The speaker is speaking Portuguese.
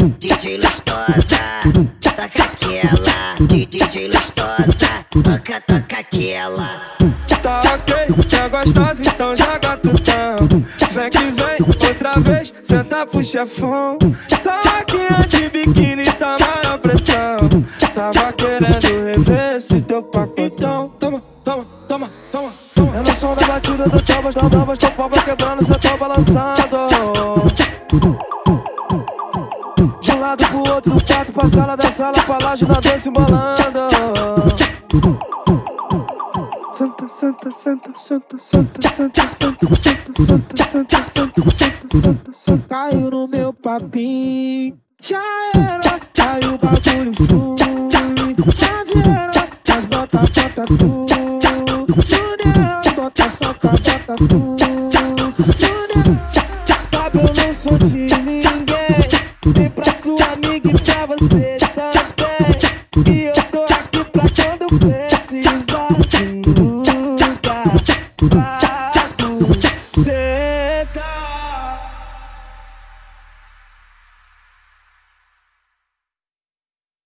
DJ lustosa, toca aquela. DJ lustosa, toca, toca aquela. Tá ok, já gostosa, então joga tutão. Vem que vem, outra vez, senta pro chefão. Saquinha de biquíni, tá maior pressão. Tava querendo rever esse teu pacotão. Toma, toma, toma, toma. toma. É no som da batida do tobas, da novas, tô pobre quebrando, cê tá balançando. De um lado pro outro, do quarto pra sala, da sala pra laje, na dança embolando. Santa, santa, santa, santa, santa, santa, santa, santa, santa, santa, santa, santa, santa, Caiu no meu papinho, já era, caiu o bagulho flui. Já vieram, mas bota, bota tu. Junior, bota soca, bota tu. Junior, sabe eu e pra você também. E eu tô aqui pra quando precisar de lugar.